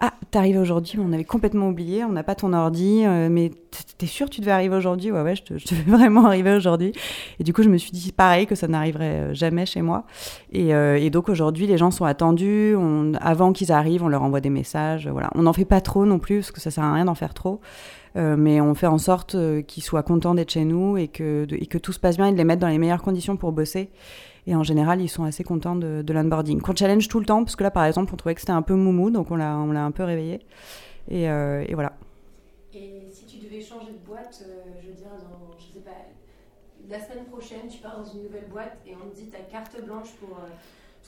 Ah, t'arrives aujourd'hui, on avait complètement oublié, on n'a pas ton ordi, mais t'es sûr tu devais arriver aujourd'hui? Ouais, ouais, je, te, je devais vraiment arriver aujourd'hui. Et du coup, je me suis dit pareil, que ça n'arriverait jamais chez moi. Et, donc aujourd'hui, les gens sont attendus. Avant qu'ils arrivent, on leur envoie des messages. Voilà. On n'en fait pas trop non plus, parce que ça sert à rien d'en faire trop. Euh, mais on fait en sorte euh, qu'ils soient contents d'être chez nous et que, et que tout se passe bien et de les mettre dans les meilleures conditions pour bosser. Et en général, ils sont assez contents de, de l'onboarding. Qu'on challenge tout le temps, parce que là, par exemple, on trouvait que c'était un peu moumou, donc on l'a, un peu réveillé. Et, euh, et, voilà. Et si tu devais changer de boîte, je veux dire, je sais pas, la semaine prochaine, tu pars dans une nouvelle boîte et on te dit ta carte blanche pour,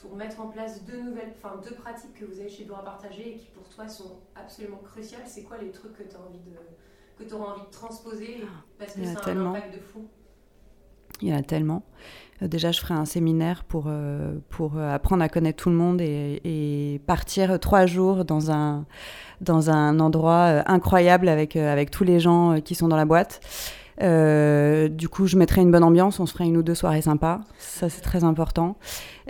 pour mettre en place deux nouvelles, enfin deux pratiques que vous avez chez Bureau à partager et qui pour toi sont absolument cruciales. C'est quoi les trucs que tu as envie de que tu auras envie de transposer parce que ça a un impact de fou il y en a tellement. Euh, déjà, je ferai un séminaire pour, euh, pour euh, apprendre à connaître tout le monde et, et, partir trois jours dans un, dans un endroit incroyable avec, avec tous les gens qui sont dans la boîte. Euh, du coup, je mettrai une bonne ambiance, on se ferait une ou deux soirées sympas. Ça, c'est très important.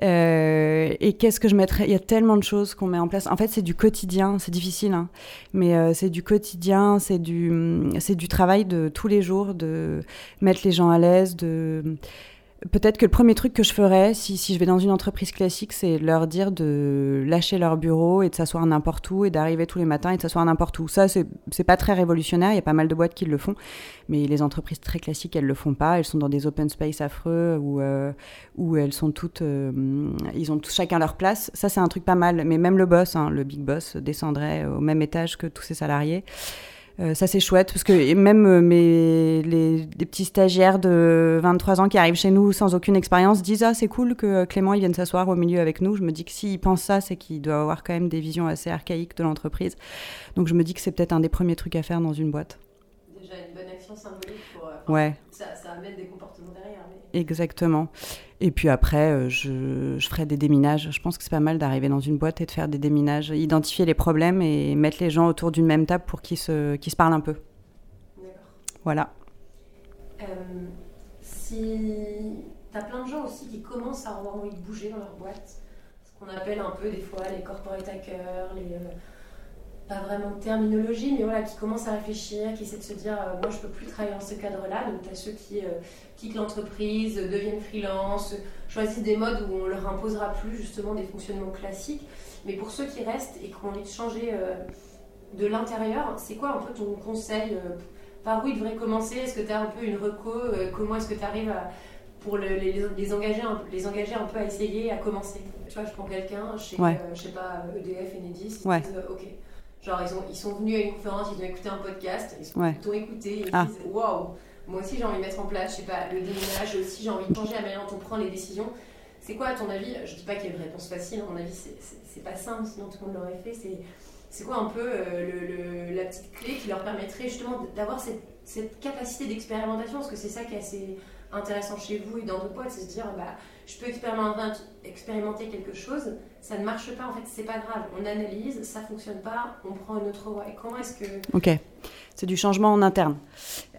Euh, et qu'est-ce que je mettrais? Il y a tellement de choses qu'on met en place. En fait, c'est du quotidien, c'est difficile, hein. mais euh, c'est du quotidien, c'est du, c'est du travail de tous les jours, de mettre les gens à l'aise, de Peut-être que le premier truc que je ferais, si, si je vais dans une entreprise classique, c'est leur dire de lâcher leur bureau et de s'asseoir n'importe où et d'arriver tous les matins et de s'asseoir n'importe où. Ça, c'est pas très révolutionnaire. Il y a pas mal de boîtes qui le font. Mais les entreprises très classiques, elles le font pas. Elles sont dans des open space affreux où, euh, où elles sont toutes. Euh, ils ont chacun leur place. Ça, c'est un truc pas mal. Mais même le boss, hein, le big boss, descendrait au même étage que tous ses salariés. Euh, ça, c'est chouette parce que même euh, mes, les, petits stagiaires de 23 ans qui arrivent chez nous sans aucune expérience disent Ah, c'est cool que euh, Clément il vienne s'asseoir au milieu avec nous. Je me dis que s'il pense ça, c'est qu'il doit avoir quand même des visions assez archaïques de l'entreprise. Donc je me dis que c'est peut-être un des premiers trucs à faire dans une boîte. Déjà une bonne action symbolique pour. ouais. Ça, ça, amène des comportements derrière. Exactement. Et puis après, euh, je, je, ferai des déminages. Je pense que c'est pas mal d'arriver dans une boîte et de faire des déminages, identifier les problèmes et mettre les gens autour d'une même table pour qu'ils se, se parlent un peu. Voilà. Euh, si tu as plein de gens aussi qui commencent à avoir envie de bouger dans leur boîte, ce qu'on appelle un peu des fois les corporate hackers, les, euh, pas vraiment de terminologie, mais voilà, qui commencent à réfléchir, qui essaient de se dire, euh, moi je peux plus travailler dans ce cadre-là. Donc tu as ceux qui euh, quittent l'entreprise, deviennent freelance, choisissent des modes où on leur imposera plus justement des fonctionnements classiques. Mais pour ceux qui restent et qui ont envie de changer euh, de l'intérieur, c'est quoi un peu ton conseil Par où ils devraient commencer? Est-ce que tu as un peu une reco Comment est-ce que tu arrives à, pour les, les, engager un, les engager un peu à essayer, à commencer? Tu vois, je prends quelqu'un chez, je sais pas, EDF, Enedis, ouais. ok Genre, ils, ont, ils sont venus à une conférence, ils ont écouté un podcast, ils, ont écouté, ils ah. disent Waouh, moi aussi j'ai envie de mettre en place, je sais pas, le déménage, aussi j'ai envie de changer la manière dont on prend les décisions. C'est quoi, à ton avis Je dis pas qu'il y a une réponse facile, à mon avis, c'est pas simple, sinon tout le monde l'aurait fait. C'est quoi un peu euh, le, la petite clé qui leur permettrait justement d'avoir cette, cette, capacité d'expérimentation Parce que c'est ça qui est assez intéressant chez vous et dans vos potes, c'est de se dire bah, je peux expérimenter, quelque chose, ça ne marche pas, en fait, c'est pas grave. On analyse, ça fonctionne pas, on prend une autre voie. Comment est-ce que. Ok, c'est du changement en interne.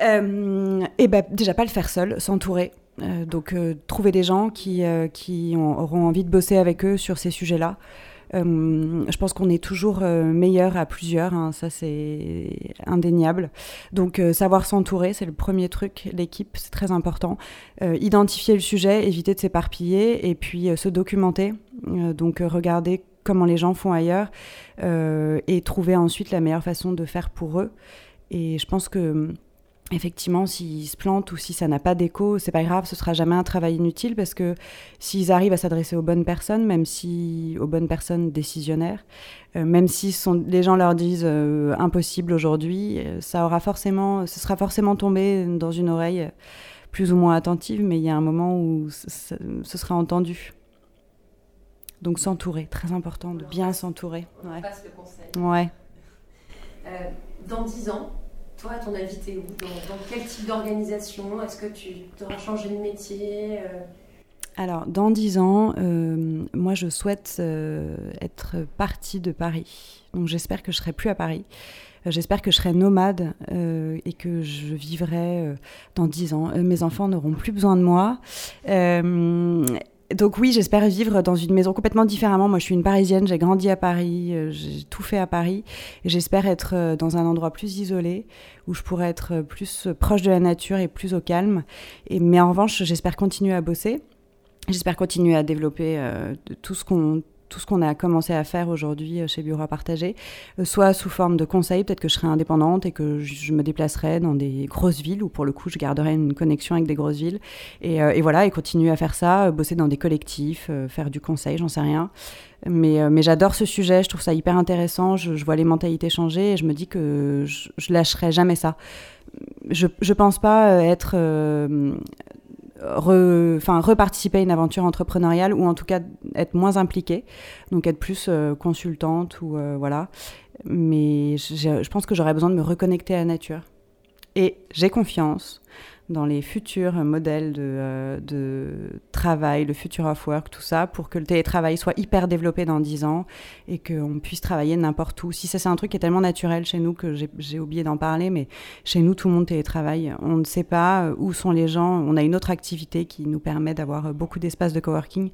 Euh, et ben, déjà, pas le faire seul, s'entourer. Euh, donc, euh, trouver des gens qui, qui auront envie de bosser avec eux sur ces sujets-là. Euh, je pense qu'on est toujours euh, meilleur à plusieurs, hein, ça c'est indéniable. Donc euh, savoir s'entourer, c'est le premier truc. L'équipe, c'est très important. identifier le sujet, éviter de s'éparpiller et puis se documenter. donc regarder comment les gens font ailleurs et trouver ensuite la meilleure façon de faire pour eux. Et je pense que effectivement, s'ils se plantent ou si ça n'a pas d'écho, c'est pas grave, ce sera jamais un travail inutile parce que s'ils arrivent à s'adresser aux bonnes personnes, même si aux bonnes personnes décisionnaires, euh, même si sont, les gens leur disent euh, impossible aujourd'hui, euh, ça aura forcément, ce sera forcément tombé dans une oreille plus ou moins attentive, mais il y a un moment où ce sera entendu. Donc s'entourer, très important de bien s'entourer. Ouais. Passe le conseil. Ouais. dans dix ans, toi, ton avis, t'es où dans, quel type d'organisation Est-ce que tu auras changé de métier euh? Alors, dans dix ans, euh, moi, je souhaite euh, être partie de Paris. Donc, j'espère que je serai plus à Paris. J'espère que je serai nomade et que je vivrai dans dix ans. mes enfants n'auront plus besoin de moi donc oui, j'espère vivre dans une maison complètement différemment. Moi, je suis une Parisienne, j'ai grandi à Paris, euh, j'ai tout fait à Paris. J'espère être euh, dans un endroit plus isolé, où je pourrais être euh, plus proche de la nature et plus au calme. Et, mais en revanche, j'espère continuer à bosser. J'espère continuer à développer tout ce qu'on tout ce qu'on a commencé à faire aujourd'hui euh, chez Bureau à partager, euh, soit sous forme de conseils, peut-être que je serai indépendante et que je me déplacerai dans des grosses villes où pour le coup je garderai une connexion avec des grosses villes. Et, euh, voilà, et continuer à faire ça, bosser dans des collectifs, faire du conseil, j'en sais rien. Mais, mais j'adore ce sujet, je trouve ça hyper intéressant, je, vois les mentalités changer et je me dis que je, je lâcherai jamais ça. Je ne pense pas être enfin, reparticiper à une aventure entrepreneuriale ou en tout cas être moins impliquée, donc être plus euh, consultante ou euh, voilà. Mais je pense que j'aurais besoin de me reconnecter à la nature. Et j'ai confiance dans les futurs modèles de, euh, de, travail, le future of work, tout ça, pour que le télétravail soit hyper développé dans 10 ans et qu'on puisse travailler n'importe où. Si ça, c'est un truc qui est tellement naturel chez nous que j'ai oublié d'en parler, mais chez nous, tout le monde télétravaille. On ne sait pas euh, où sont les gens. On a une autre activité qui nous permet d'avoir euh, beaucoup d'espace de coworking.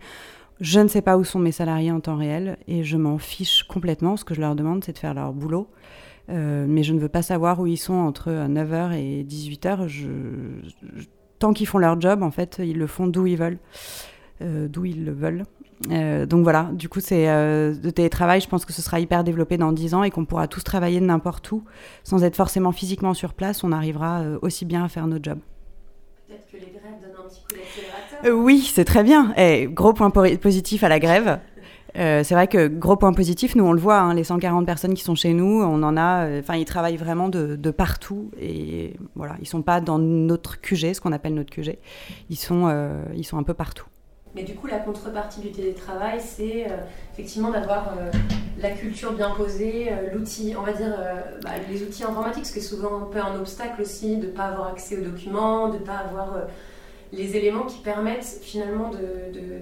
Je ne sais pas où sont mes salariés en temps réel et je m'en fiche complètement. Ce que je leur demande, c'est de faire leur boulot. Euh, mais je ne veux pas savoir où ils sont entre 9h et 18h. Je, tant qu'ils font leur job, en fait, ils le font d'où ils veulent, d'où ils le veulent. donc voilà, du coup, c'est de télétravail, je pense que ce sera hyper développé dans 10 ans et qu'on pourra tous travailler de n'importe où sans être forcément physiquement sur place. On arrivera aussi bien à faire notre job. Peut-être que les grèves donnent un petit coup d'accélérateur. oui, c'est très bien. Et eh, gros point positif à la grève. Euh, c'est vrai que gros point positif, nous on le voit, hein, les 140 personnes qui sont chez nous, on en a, euh, enfin ils travaillent vraiment de, partout et voilà, ils sont pas dans notre QG, ce qu'on appelle notre QG, ils sont, euh, ils sont un peu partout. Mais du coup, la contrepartie du télétravail, c'est effectivement d'avoir la culture bien posée, l'outil, on va dire, bah, les outils informatiques, ce qui est souvent un peu un obstacle aussi, de ne pas avoir accès aux documents, de ne pas avoir les éléments qui permettent finalement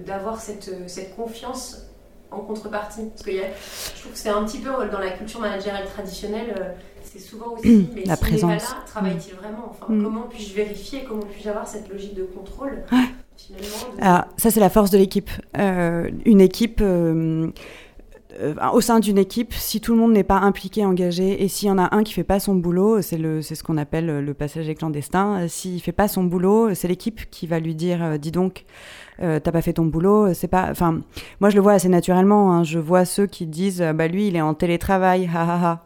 d'avoir cette, cette confiance en contrepartie Parce que je trouve que c'est un petit peu dans la culture managériale traditionnelle, euh, c'est souvent aussi, mais la si présence. Pas là, travaille-t-il vraiment? Enfin, mm. Comment puis-je vérifier Comment puis-je avoir cette logique de contrôle Alors, ça, c'est la force de l'équipe. Euh, une équipe. Euh, au sein d'une équipe, si tout le monde n'est pas impliqué, engagé, et s'il y en a un qui fait pas son boulot, c'est le, c'est ce qu'on appelle le passager clandestin. S'il fait pas son boulot, c'est l'équipe qui va lui dire, dis donc, euh, t'as pas fait ton boulot, c'est pas. Enfin, moi je le vois assez naturellement. Hein. Je vois ceux qui disent, bah lui il est en télétravail, ha.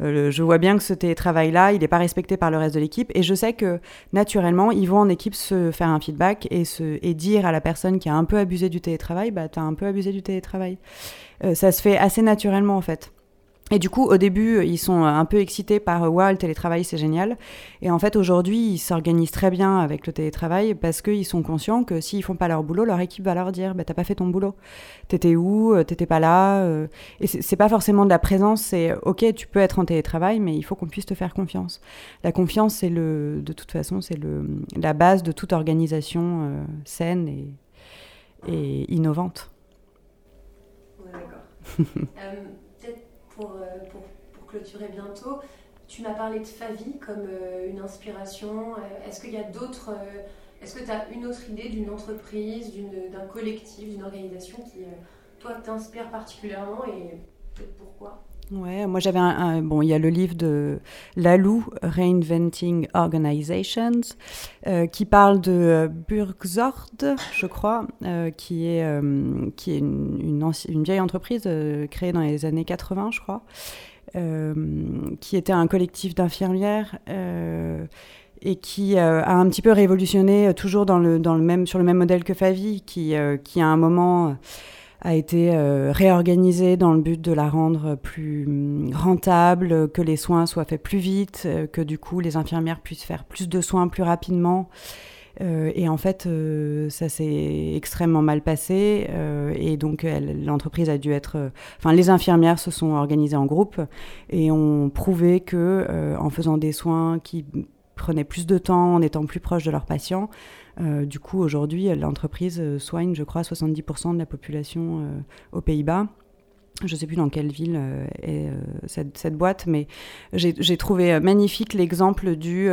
Euh, je vois bien que ce télétravail-là, il n'est pas respecté par le reste de l'équipe. Et je sais que naturellement, ils vont en équipe se faire un feedback et, se, et dire à la personne qui a un peu abusé du télétravail, bah, tu as un peu abusé du télétravail. Euh, ça se fait assez naturellement, en fait. Et du coup, au début, ils sont un peu excités par Waouh, le télétravail, c'est génial. Et en fait, aujourd'hui, ils s'organisent très bien avec le télétravail parce qu'ils sont conscients que s'ils font pas leur boulot, leur équipe va leur dire bah, T'as pas fait ton boulot. T'étais où? Euh, T'étais pas là? Euh. Et c'est pas forcément de la présence, c'est Ok, tu peux être en télétravail, mais il faut qu'on puisse te faire confiance. La confiance, c'est le, de toute façon, c'est la base de toute organisation saine et, et innovante. D'accord. Euh, pour, pour, clôturer bientôt, tu m'as parlé de Favi comme euh, une inspiration. Euh, est-ce qu'il y a d'autres. Est-ce que tu as une autre idée d'une entreprise, d'un collectif, d'une organisation qui, toi, t'inspire particulièrement et peut-être pourquoi? Ouais, moi j'avais un, bon, il y a le livre de Lalou, Reinventing Organizations, qui parle de Burgzord, je crois, qui est qui est une, une, une vieille entreprise créée dans les années 80, je crois, qui était un collectif d'infirmières et qui a un petit peu révolutionné, toujours dans le dans le même sur le même modèle que Favi, qui qui à un moment a été euh, réorganisée dans le but de la rendre plus hum, rentable, que les soins soient faits plus vite, euh, que du coup les infirmières puissent faire plus de soins plus rapidement. Euh, et en fait, ça s'est extrêmement mal passé. et donc, l'entreprise a dû être. Enfin, les infirmières se sont organisées en groupe et ont prouvé que, en faisant des soins qui prenaient plus de temps, en étant plus proches de leurs patients, euh, du coup, aujourd'hui, l'entreprise euh, soigne, je crois, 70% de la population euh, aux Pays-Bas. Je ne sais plus dans quelle ville est cette, boîte, mais j'ai trouvé magnifique l'exemple du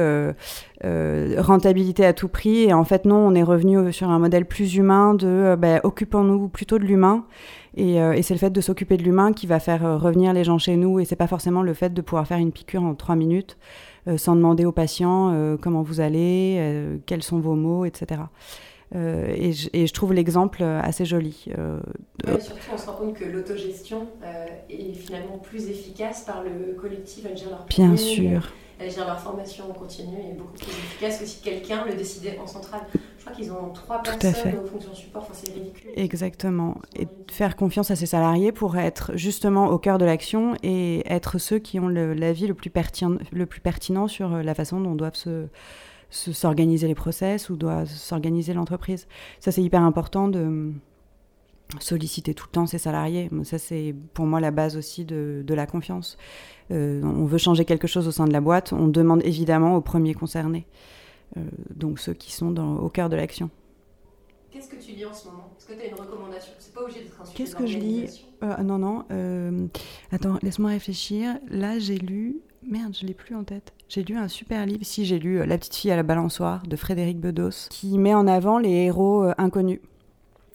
rentabilité à tout prix. Et en fait, non, on est revenu sur un modèle plus humain de bah, occupons-nous plutôt de l'humain. Et, et c'est le fait de s'occuper de l'humain qui va faire revenir les gens chez nous. Et c'est pas forcément le fait de pouvoir faire une piqûre en trois minutes. Euh, sans demander aux patients euh, comment vous allez, euh, quels sont vos mots, etc. et, je, trouve l'exemple assez joli. surtout, on se rend compte que l'autogestion est finalement plus efficace par le collectif à gérer leur Bien sûr. Gérer leur formation en continu et beaucoup plus efficace que si quelqu'un le décidait en centrale qu'ils ont trois personnes aux fonctions support, enfin, c'est ridicule. Exactement. Et faire confiance à ses salariés pour être justement au cœur de l'action et être ceux qui ont l'avis le, plus pertinent, le plus pertinent sur euh, la façon dont doivent se s'organiser les process ou doit s'organiser l'entreprise. Ça, c'est hyper important de solliciter tout le temps ses salariés. Ça, c'est pour moi la base aussi de, de la confiance. Euh, on veut changer quelque chose au sein de la boîte, on demande évidemment aux premiers concernés. Euh, donc ceux qui sont dans, au cœur de l'action. Qu'est-ce que tu lis en ce moment? Est-ce que tu as une recommandation? C'est pas obligé d'être un Qu'est-ce que je lis? euh, Non, non. Euh, attends, laisse-moi réfléchir. Là, j'ai lu. Merde, je l'ai plus en tête. J'ai lu un super livre. Si, j'ai lu La petite fille à la balançoire de Frédéric Bedos, qui met en avant les héros inconnus.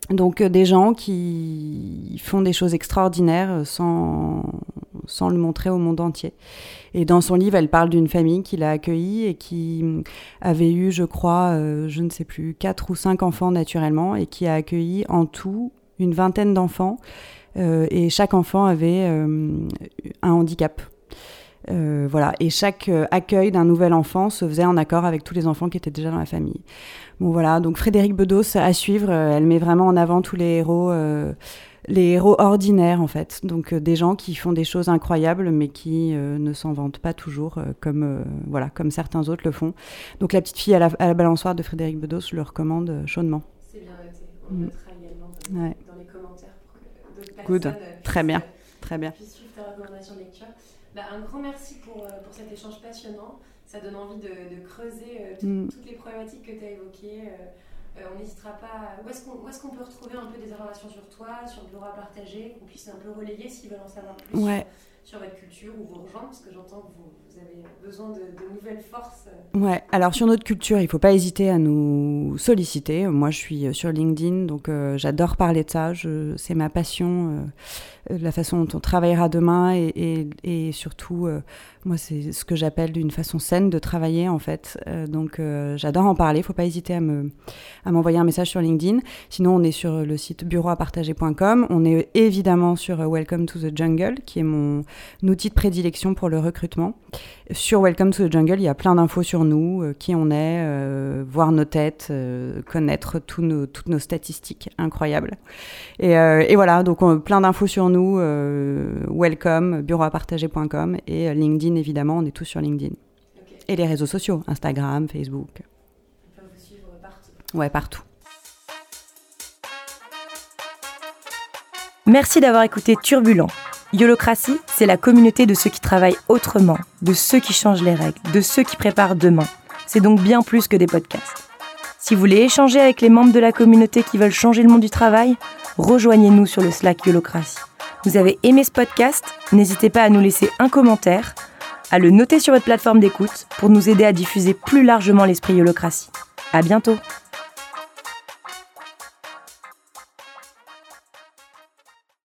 Donc des gens qui font des choses extraordinaires sans, sans le montrer au monde entier. Et dans son livre, elle parle d'une famille qui l'a accueillie et qui avait eu, je crois, euh, je ne sais plus, quatre ou cinq enfants naturellement et qui a accueilli en tout une vingtaine d'enfants. Euh, et chaque enfant avait euh, un handicap. Voilà, et chaque accueil d'un nouvel enfant se faisait en accord avec tous les enfants qui étaient déjà dans la famille. Bon voilà, donc Frédéric Bedos à suivre, elle met vraiment en avant tous les héros les héros ordinaires en fait, donc euh, des gens qui font des choses incroyables mais qui euh, ne s'en vantent pas toujours euh, comme voilà comme certains autres le font. Donc la petite fille à la, balançoire de Frédéric Bedos, je le recommande chaudement. C'est bien noté. On mm. mettra également dans, les commentaires pour que d'autres personnes Good. Très bien. Très bien. ta recommandation lecture. Bah, un grand merci pour, pour cet échange passionnant. Ça donne envie de, creuser mm. toutes les problématiques que tu as évoquées. Euh, on n'hésitera pas. Où est-ce qu'on peut retrouver un peu des informations sur toi, sur bureau à partager, qu'on puisse un peu relayer s'ils veulent en savoir plus sur, votre culture ou vous rejoindre, parce que j'entends que vous, avez besoin de, nouvelles forces. Ouais, alors sur notre culture, il ne faut pas hésiter à nous solliciter. Moi, je suis sur LinkedIn, donc euh, j'adore parler de ça. C'est ma passion. Euh, la façon dont on travaillera demain et, surtout, euh, moi, c'est ce que j'appelle d'une façon saine de travailler en fait. Euh, donc, j'adore en parler. Il ne faut pas hésiter à m'envoyer un message sur LinkedIn. Sinon, on est sur le site bureauapartager.com. On est évidemment sur Welcome to the Jungle, qui est mon outil de prédilection pour le recrutement. Sur Welcome to the Jungle, il y a plein d'infos sur nous, qui on est, voir nos têtes, connaître nos, toutes nos statistiques incroyables. Et, et voilà, donc plein d'infos sur nous euh, welcome, bureauapartager.com et euh, LinkedIn, évidemment, on est tous sur LinkedIn. Et les réseaux sociaux, Instagram, Facebook. On peut vous suivre partout. Ouais, partout. Merci d'avoir écouté Turbulent. Yolocratie, c'est la communauté de ceux qui travaillent autrement, de ceux qui changent les règles, de ceux qui préparent demain. C'est donc bien plus que des podcasts. Si vous voulez échanger avec les membres de la communauté qui veulent changer le monde du travail, rejoignez-nous sur le Slack Yolocratie. Vous avez aimé ce podcast? N'hésitez pas à nous laisser un commentaire, à le noter sur votre plateforme d'écoute pour nous aider à diffuser plus largement l'esprit Yolocratie. À bientôt